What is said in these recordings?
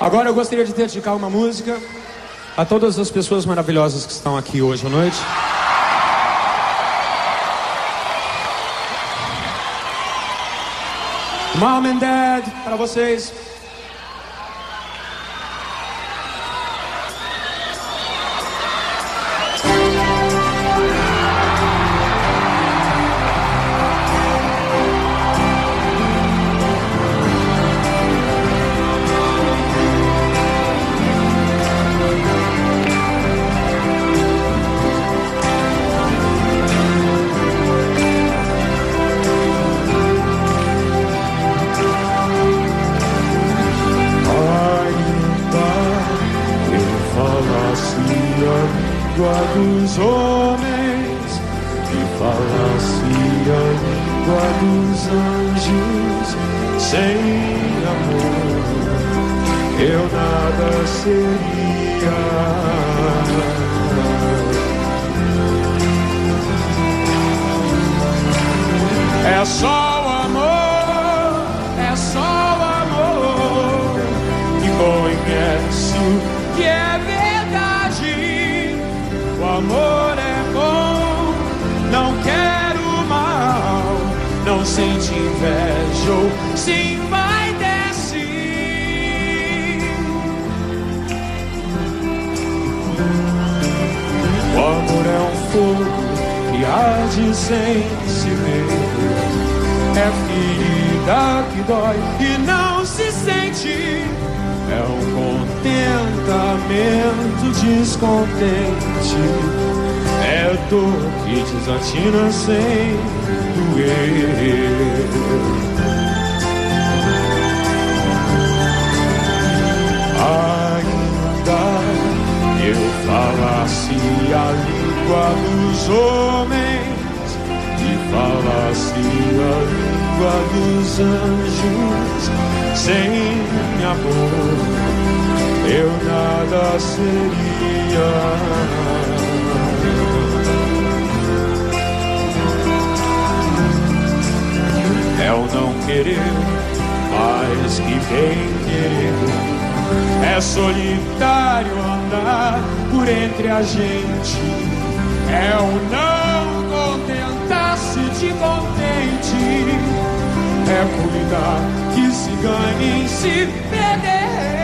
Agora eu gostaria de dedicar uma música a todas as pessoas maravilhosas que estão aqui hoje à noite. Mom and Dad, para vocês. Dos homens e falasse a língua dos anjos sem amor eu nada seria. É só o amor é só o amor que conhece o que é amor é bom, não quero mal, não sente inveja ou vai descer. O amor é um fogo que arde sem se ver, é ferida que dói e não se sente. É um contentamento descontente. É dor que desatina sem doer. Ainda eu falasse a língua dos homens e falasse a língua dos anjos sem amor eu nada seria. É o não querer mais que bem querer. É solitário andar por entre a gente. É o não contentar-se de contente. É cuidar que se ganhe em se perder.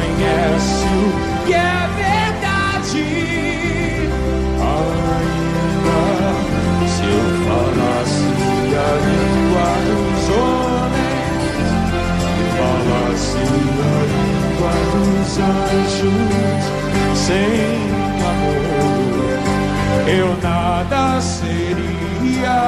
Conhece o que é verdade. Ainda se eu falasse a língua dos homens, e falasse a língua dos anjos, sem amor, eu nada seria.